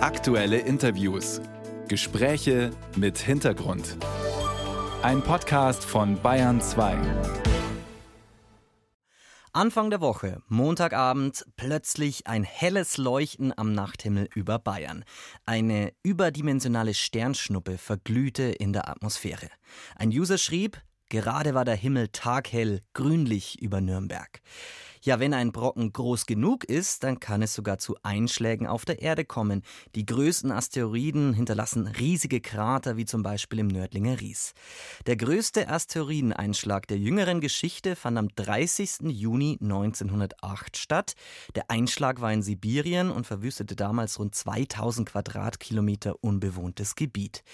Aktuelle Interviews. Gespräche mit Hintergrund. Ein Podcast von Bayern 2. Anfang der Woche, Montagabend, plötzlich ein helles Leuchten am Nachthimmel über Bayern. Eine überdimensionale Sternschnuppe verglühte in der Atmosphäre. Ein User schrieb, gerade war der Himmel taghell, grünlich über Nürnberg. Ja, wenn ein Brocken groß genug ist, dann kann es sogar zu Einschlägen auf der Erde kommen. Die größten Asteroiden hinterlassen riesige Krater, wie zum Beispiel im Nördlinger Ries. Der größte Asteroideneinschlag der jüngeren Geschichte fand am 30. Juni 1908 statt. Der Einschlag war in Sibirien und verwüstete damals rund 2000 Quadratkilometer unbewohntes Gebiet.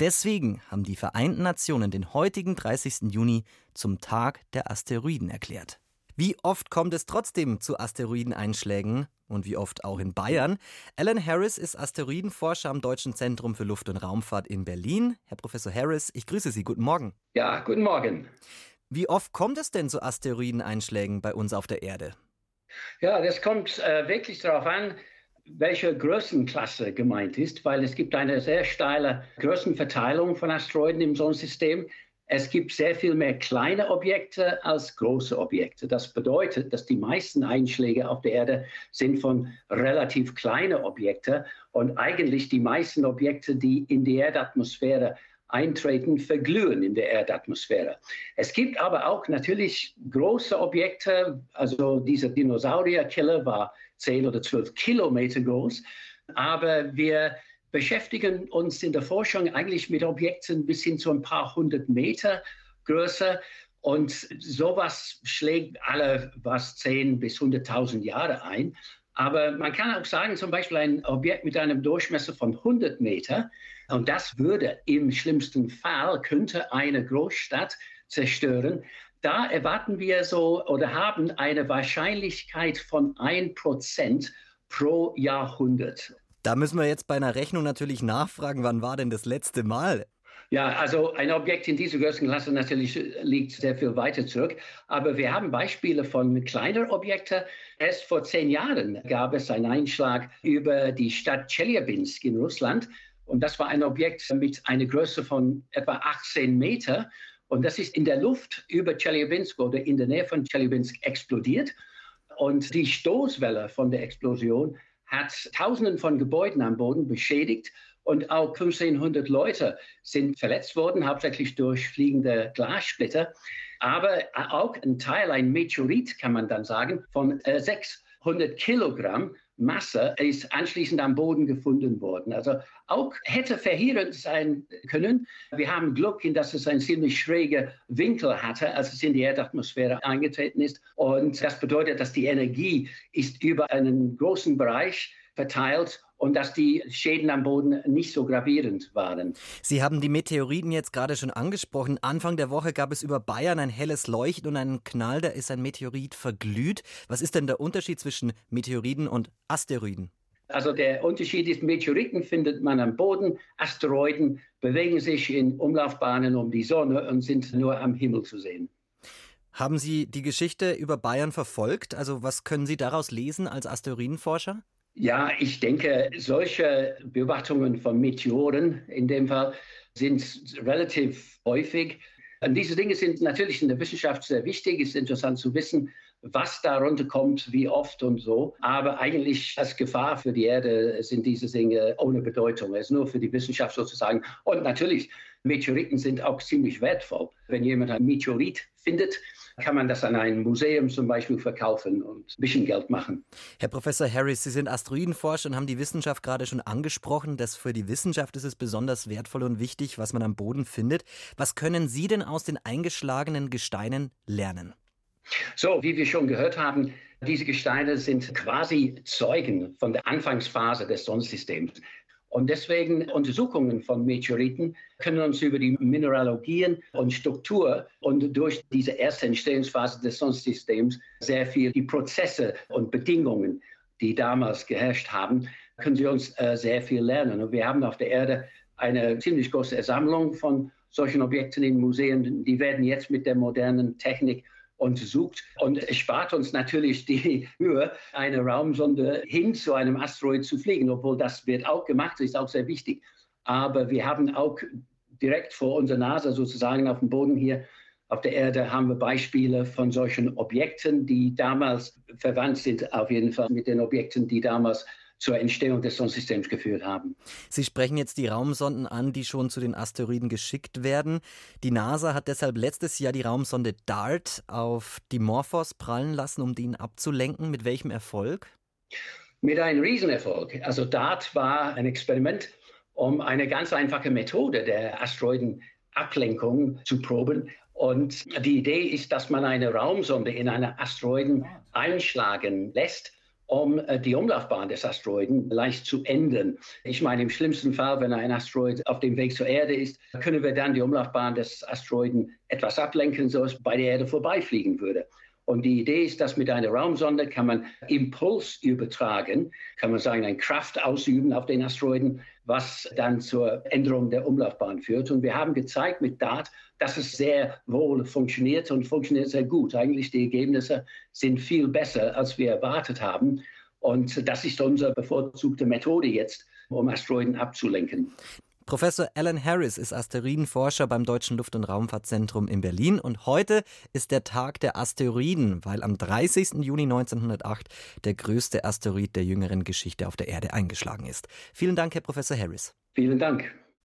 Deswegen haben die Vereinten Nationen den heutigen 30. Juni zum Tag der Asteroiden erklärt. Wie oft kommt es trotzdem zu Asteroideneinschlägen? Und wie oft auch in Bayern? Alan Harris ist Asteroidenforscher am Deutschen Zentrum für Luft- und Raumfahrt in Berlin. Herr Professor Harris, ich grüße Sie. Guten Morgen. Ja, guten Morgen. Wie oft kommt es denn zu Asteroideneinschlägen bei uns auf der Erde? Ja, das kommt äh, wirklich darauf an, welche Größenklasse gemeint ist, weil es gibt eine sehr steile Größenverteilung von Asteroiden im Sonnensystem. Es gibt sehr viel mehr kleine Objekte als große Objekte. Das bedeutet, dass die meisten Einschläge auf der Erde sind von relativ kleinen Objekten und eigentlich die meisten Objekte, die in die Erdatmosphäre eintreten, verglühen in der Erdatmosphäre. Es gibt aber auch natürlich große Objekte, also dieser Dinosaurierkiller war 10 oder 12 Kilometer groß, aber wir beschäftigen uns in der Forschung eigentlich mit Objekten bis hin zu ein paar hundert Meter Größe. Und sowas schlägt alle was 10 bis 100.000 Jahre ein. Aber man kann auch sagen, zum Beispiel ein Objekt mit einem Durchmesser von 100 Meter, und das würde im schlimmsten Fall, könnte eine Großstadt zerstören. Da erwarten wir so oder haben eine Wahrscheinlichkeit von 1% pro Jahrhundert. Da müssen wir jetzt bei einer Rechnung natürlich nachfragen, wann war denn das letzte Mal? Ja, also ein Objekt in dieser Größenklasse natürlich liegt sehr viel weiter zurück. Aber wir haben Beispiele von kleinen Objekten. Erst vor zehn Jahren gab es einen Einschlag über die Stadt Chelyabinsk in Russland. Und das war ein Objekt mit einer Größe von etwa 18 Meter. Und das ist in der Luft über Chelyabinsk oder in der Nähe von Chelyabinsk explodiert. Und die Stoßwelle von der Explosion hat Tausenden von Gebäuden am Boden beschädigt und auch 1500 Leute sind verletzt worden, hauptsächlich durch fliegende Glassplitter. Aber auch ein Teil, ein Meteorit, kann man dann sagen, von äh, 600 Kilogramm Masse ist anschließend am Boden gefunden worden. Also auch hätte verheerend sein können. Wir haben Glück, dass es einen ziemlich schrägen Winkel hatte, als es in die Erdatmosphäre eingetreten ist. Und das bedeutet, dass die Energie ist über einen großen Bereich verteilt und dass die Schäden am Boden nicht so gravierend waren. Sie haben die Meteoriten jetzt gerade schon angesprochen. Anfang der Woche gab es über Bayern ein helles Leuchten und einen Knall, da ist ein Meteorit verglüht. Was ist denn der Unterschied zwischen Meteoriten und Asteroiden? Also der Unterschied ist, Meteoriten findet man am Boden, Asteroiden bewegen sich in Umlaufbahnen um die Sonne und sind nur am Himmel zu sehen. Haben Sie die Geschichte über Bayern verfolgt? Also was können Sie daraus lesen als Asteroidenforscher? Ja, ich denke, solche Beobachtungen von Meteoren in dem Fall sind relativ häufig. Und diese Dinge sind natürlich in der Wissenschaft sehr wichtig. Es ist interessant zu wissen, was darunter kommt, wie oft und so. Aber eigentlich als Gefahr für die Erde sind diese Dinge ohne Bedeutung. Es ist nur für die Wissenschaft sozusagen. Und natürlich, Meteoriten sind auch ziemlich wertvoll. Wenn jemand ein Meteorit findet, kann man das an ein Museum zum Beispiel verkaufen und ein bisschen Geld machen. Herr Professor Harris, Sie sind Asteroidenforscher und haben die Wissenschaft gerade schon angesprochen, dass für die Wissenschaft ist es besonders wertvoll und wichtig, was man am Boden findet. Was können Sie denn aus den eingeschlagenen Gesteinen lernen? So, wie wir schon gehört haben, diese Gesteine sind quasi Zeugen von der Anfangsphase des Sonnensystems. Und deswegen Untersuchungen von Meteoriten können uns über die Mineralogien und Struktur und durch diese erste Entstehungsphase des Sonnensystems sehr viel die Prozesse und Bedingungen, die damals geherrscht haben, können sie uns äh, sehr viel lernen. Und wir haben auf der Erde eine ziemlich große Sammlung von solchen Objekten in Museen. Die werden jetzt mit der modernen Technik Und es spart uns natürlich die Mühe, eine Raumsonde hin zu einem Asteroid zu fliegen, obwohl das wird auch gemacht, ist auch sehr wichtig. Aber wir haben auch direkt vor unserer Nase sozusagen auf dem Boden hier auf der Erde haben wir Beispiele von solchen Objekten, die damals verwandt sind, auf jeden Fall mit den Objekten, die damals zur Entstehung des Sonnensystems geführt haben. Sie sprechen jetzt die Raumsonden an, die schon zu den Asteroiden geschickt werden. Die NASA hat deshalb letztes Jahr die Raumsonde DART auf Dimorphos prallen lassen, um den abzulenken. Mit welchem Erfolg? Mit einem Riesenerfolg. Also DART war ein Experiment, um eine ganz einfache Methode der Asteroidenablenkung zu proben. Und die Idee ist, dass man eine Raumsonde in einen Asteroiden einschlagen lässt um äh, die Umlaufbahn des Asteroiden leicht zu ändern. Ich meine, im schlimmsten Fall, wenn ein Asteroid auf dem Weg zur Erde ist, können wir dann die Umlaufbahn des Asteroiden etwas ablenken, so es bei der Erde vorbeifliegen würde. Und die Idee ist, dass mit einer Raumsonde kann man Impuls übertragen, kann man sagen, eine Kraft ausüben auf den Asteroiden, was dann zur Änderung der Umlaufbahn führt. Und wir haben gezeigt mit DART, dass es sehr wohl funktioniert und funktioniert sehr gut. Eigentlich die Ergebnisse sind viel besser, als wir erwartet haben. Und das ist unsere bevorzugte Methode jetzt, um Asteroiden abzulenken. Professor Alan Harris ist Asteroidenforscher beim Deutschen Luft- und Raumfahrtzentrum in Berlin und heute ist der Tag der Asteroiden, weil am 30. Juni 1908 der größte Asteroid der jüngeren Geschichte auf der Erde eingeschlagen ist. Vielen Dank, Herr Professor Harris. Vielen Dank.